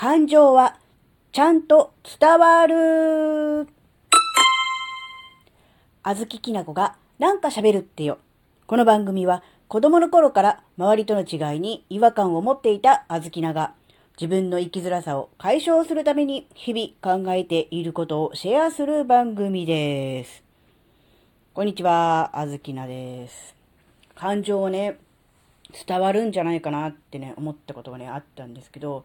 感情はちゃんと伝わる。あずききなこがなんか喋るってよ。この番組は子供の頃から周りとの違いに違和感を持っていたあずきなが自分の生きづらさを解消するために日々考えていることをシェアする番組です。こんにちは、あずきなです。感情をね、伝わるんじゃないかなってね、思ったことがね、あったんですけど、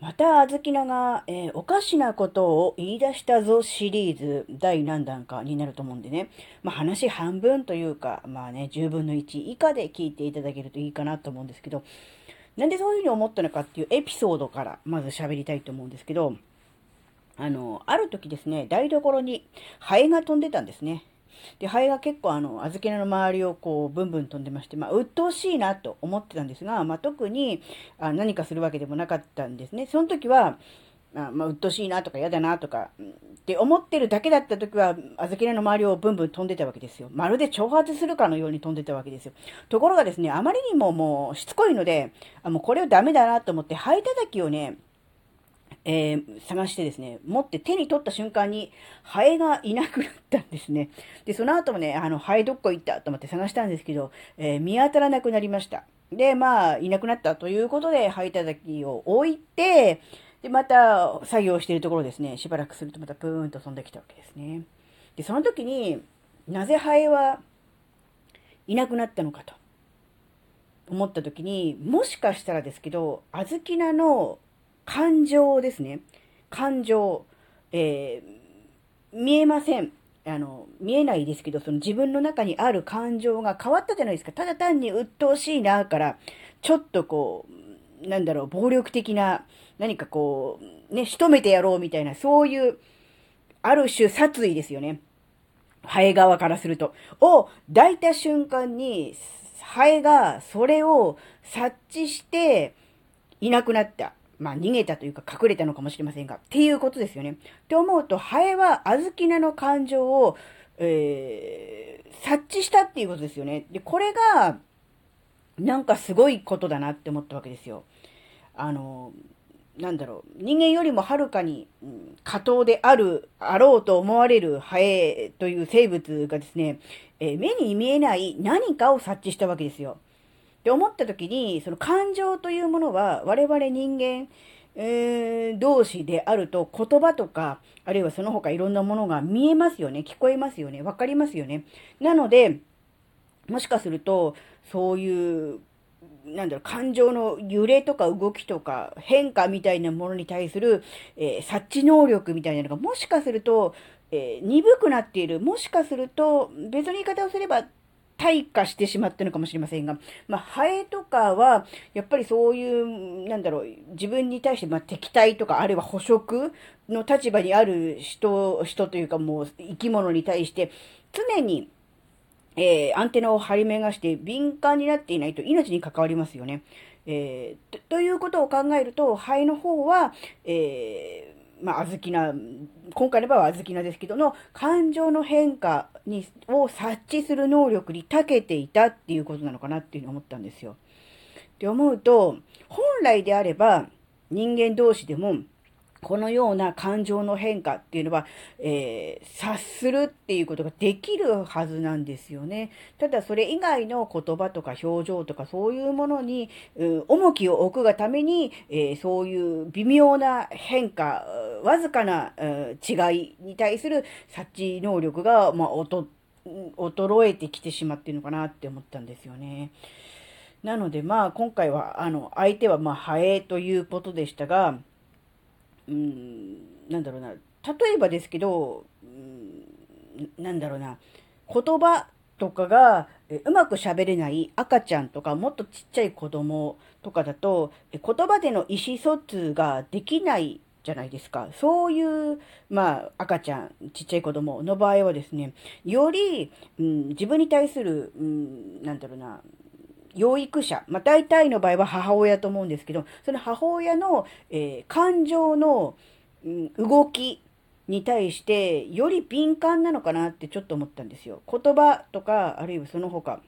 また、あずきなが、えー、おかしなことを言い出したぞシリーズ第何弾かになると思うんでね。まあ話半分というか、まあね、10分の1以下で聞いていただけるといいかなと思うんですけど、なんでそういうふうに思ったのかっていうエピソードからまず喋りたいと思うんですけど、あの、ある時ですね、台所にハエが飛んでたんですね。で、ハエが結構あの、小豆菜の周りをこう、ブンブン飛んでまして、まあ、鬱陶しいなと思ってたんですが、まあ、特にあ何かするわけでもなかったんですね。その時は、あまあ、鬱陶しいなとか嫌だなとか、って思ってるだけだった時は、小豆菜の周りをブンブン飛んでたわけですよ。まるで挑発するかのように飛んでたわけですよ。ところがですね、あまりにももうしつこいので、あもうこれはダメだなと思って、ハエ叩きをね、えー、探してですね、持って手に取った瞬間に、ハエがいなくなったんですね。で、その後もね、あの、ハエどっこ行ったと思って探したんですけど、えー、見当たらなくなりました。で、まあ、いなくなったということで、ハエたたきを置いて、で、また作業しているところですね、しばらくするとまたプーンと飛んできたわけですね。で、その時になぜハエはいなくなったのかと思った時に、もしかしたらですけど、小豆菜の感情ですね。感情、えー、見えません。あの、見えないですけど、その自分の中にある感情が変わったじゃないですか。ただ単に鬱陶しいな、から、ちょっとこう、なんだろう、暴力的な、何かこう、ね、仕留めてやろうみたいな、そういう、ある種殺意ですよね。ハエ側からすると。を抱いた瞬間に、ハエがそれを察知していなくなった。まあ、逃げたというか隠れたのかもしれませんが、っていうことですよね。って思うと、ハエは小豆菜の感情を、えー、察知したっていうことですよね。で、これが、なんかすごいことだなって思ったわけですよ。あの、なんだろう、人間よりもはるかに、うん、過当である、あろうと思われるハエという生物がですね、えー、目に見えない何かを察知したわけですよ。って思った時に、その感情というものは我々人間、えー、同士であると言葉とか、あるいはその他いろんなものが見えますよね。聞こえますよね。わかりますよね。なので、もしかすると、そういう、なんだろう、感情の揺れとか動きとか変化みたいなものに対する、えー、察知能力みたいなのがもしかすると、えー、鈍くなっている。もしかすると、別の言い方をすれば退化してしまってるのかもしれませんが、まあ、ハエとかは、やっぱりそういう、なんだろう、自分に対して、まあ、敵対とか、あるいは捕食の立場にある人、人というかもう生き物に対して、常に、えー、アンテナを張り巡らして敏感になっていないと命に関わりますよね。えー、ということを考えると、肺の方は、えまあ、小豆菜、今回の場合はあずきなですけどの、感情の変化に、を察知する能力に長けていたっていうことなのかなっていうふうに思ったんですよ。って思うと、本来であれば、人間同士でも、このような感情の変化っていうのは、えー、察するっていうことができるはずなんですよね。ただそれ以外の言葉とか表情とかそういうものに、重きを置くがために、えー、そういう微妙な変化、わずかな、違いに対する察知能力が、まあ、衰えてきてしまっているのかなって思ったんですよね。なのでまあ今回はあの相手はまあハエということでしたが、うん、なんだろうな、例えばですけど、うん、なんだろうな、言葉とかがうまく喋れない赤ちゃんとかもっとちっちゃい子供とかだと言葉での意思疎通ができないじゃないですか。そういう、まあ、赤ちゃん、ちっちゃい子供の場合はですね、より、うん、自分に対する、うん、なんだろうな、養育者、まあ、大体の場合は母親と思うんですけど、その母親の、えー、感情の、うん、動きに対して、より敏感なのかなってちょっと思ったんですよ。言葉とか、あるいはその他、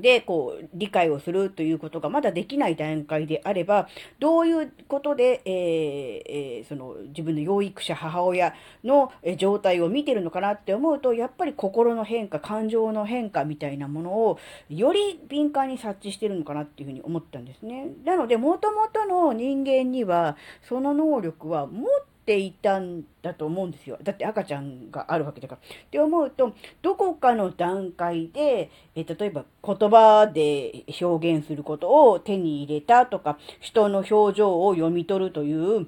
で、こう、理解をするということがまだできない段階であれば、どういうことで、えーえー、その、自分の養育者、母親の状態を見てるのかなって思うと、やっぱり心の変化、感情の変化みたいなものを、より敏感に察知してるのかなっていうふうに思ったんですね。なので、もともとの人間には、その能力は持ていたんだと思うんですよ。だって赤ちゃんがあるわけだから。って思うと、どこかの段階で、え例えば言葉で表現することを手に入れたとか、人の表情を読み取るという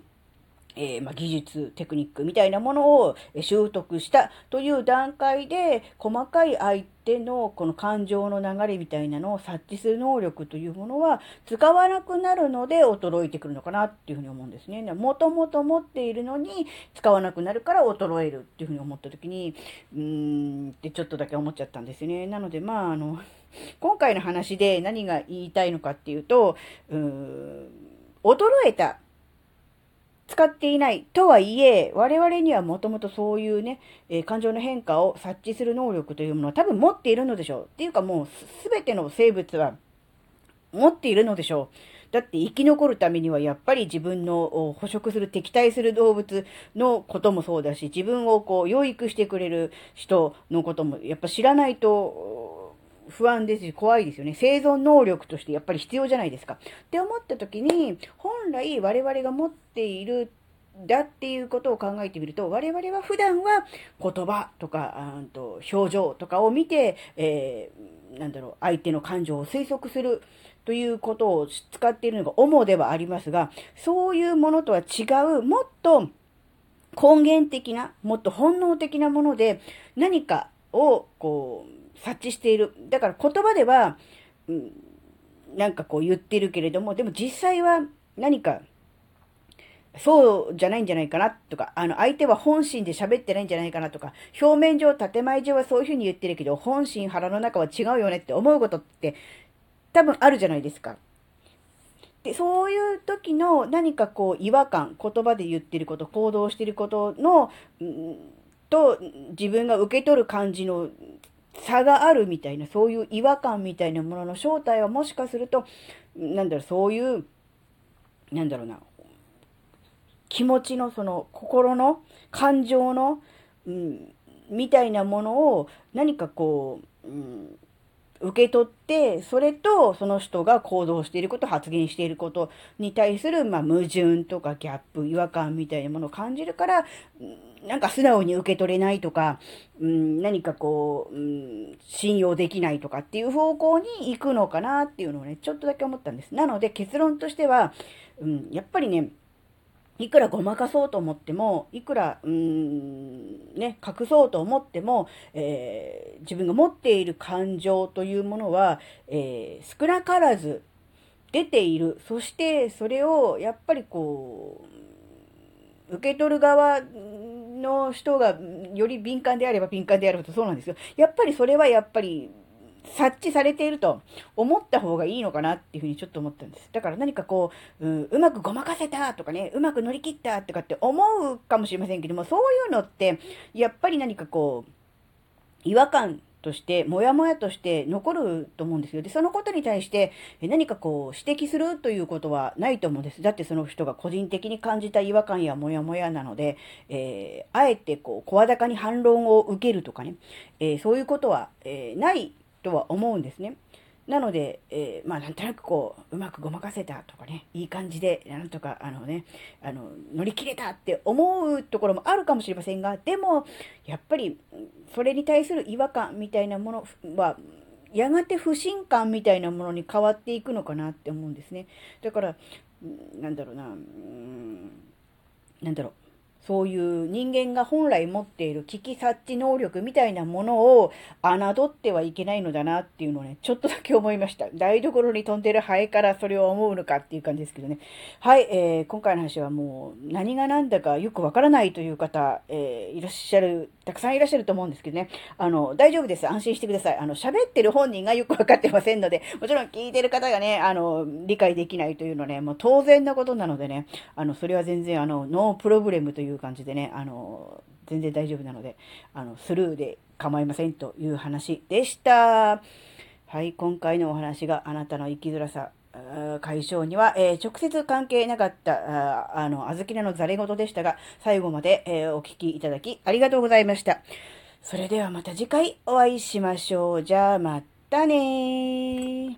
えー、まあ、技術、テクニックみたいなものを習得したという段階で、細かい相手のこの感情の流れみたいなのを察知する能力というものは使わなくなるので衰えてくるのかなっていうふうに思うんですね。もともと持っているのに使わなくなるから衰えるっていうふうに思った時に、うーんってちょっとだけ思っちゃったんですよね。なのでまああの、今回の話で何が言いたいのかっていうと、うーん衰えた使っていないとはいえ、我々にはもともとそういうね、えー、感情の変化を察知する能力というものは多分持っているのでしょう。っていうかもうすべての生物は持っているのでしょう。だって生き残るためにはやっぱり自分の捕食する、敵対する動物のこともそうだし、自分をこう養育してくれる人のこともやっぱ知らないと不安ですし、怖いですよね。生存能力としてやっぱり必要じゃないですか。って思った時に、本来我々が持っているだっていうことを考えてみると、我々は普段は言葉とか、あと表情とかを見て、えー、なんだろう、相手の感情を推測するということを使っているのが主ではありますが、そういうものとは違う、もっと根源的な、もっと本能的なもので、何かを、こう、察知している。だから言葉では、うん、なんかこう言ってるけれども、でも実際は何か、そうじゃないんじゃないかなとか、あの、相手は本心で喋ってないんじゃないかなとか、表面上、建前上はそういうふうに言ってるけど、本心、腹の中は違うよねって思うことって多分あるじゃないですか。で、そういう時の何かこう違和感、言葉で言ってること、行動してることの、んと自分が受け取る感じの差があるみたいな、そういう違和感みたいなものの正体はもしかすると、なんだろう、そういう、なんだろうな、気持ちのその心の感情の、うん、みたいなものを何かこう、うん、受け取って、それとその人が行動していること、発言していることに対する、まあ、矛盾とかギャップ、違和感みたいなものを感じるから、なんか素直に受け取れないとか、うん、何かこう、うん、信用できないとかっていう方向に行くのかなっていうのをね、ちょっとだけ思ったんです。なので結論としては、うん、やっぱりね、いくらごまかそうと思っても、いくら、うーん、ね、隠そうと思っても、えー、自分が持っている感情というものは、えー、少なからず出ている。そして、それを、やっぱりこう、受け取る側の人がより敏感であれば敏感であるとそうなんですよ。やっぱりそれはやっぱり察知されていると思った方がいいのかなっていうふうにちょっと思ったんです。だから何かこう、う、うまくごまかせたとかね、うまく乗り切ったとかって思うかもしれませんけども、そういうのって、やっぱり何かこう、違和感として、もやもやとして残ると思うんですよ。で、そのことに対して何かこう指摘するということはないと思うんです。だってその人が個人的に感じた違和感やもやもやなので、えー、あえてこう、声高に反論を受けるとかね、えー、そういうことは、えー、ないとは思うんですね。なので、えー、まあ、なんとなくこう、うまくごまかせたとかね、いい感じで、なんとか、あのね、あの、乗り切れたって思うところもあるかもしれませんが、でも、やっぱり、それに対する違和感みたいなものは、やがて不信感みたいなものに変わっていくのかなって思うんですね。だから、なんだろうな、うん、なんだろう。そういう人間が本来持っている危機察知能力みたいなものを侮ってはいけないのだなっていうのをね、ちょっとだけ思いました。台所に飛んでるハエからそれを思うのかっていう感じですけどね。はい、えー、今回の話はもう何が何だかよくわからないという方、えー、いらっしゃる、たくさんいらっしゃると思うんですけどね。あの、大丈夫です。安心してください。あの、喋ってる本人がよくわかってませんので、もちろん聞いてる方がね、あの、理解できないというのはね、もう当然なことなのでね、あの、それは全然あの、ノープロブレムという感じでね、あの、全然大丈夫なので、あの、スルーで構いませんという話でした。はい、今回のお話があなたの生きづらさ、解消には、えー、直接関係なかった、あの、あずきなのざれ言でしたが、最後まで、えー、お聞きいただきありがとうございました。それではまた次回お会いしましょう。じゃあまたね。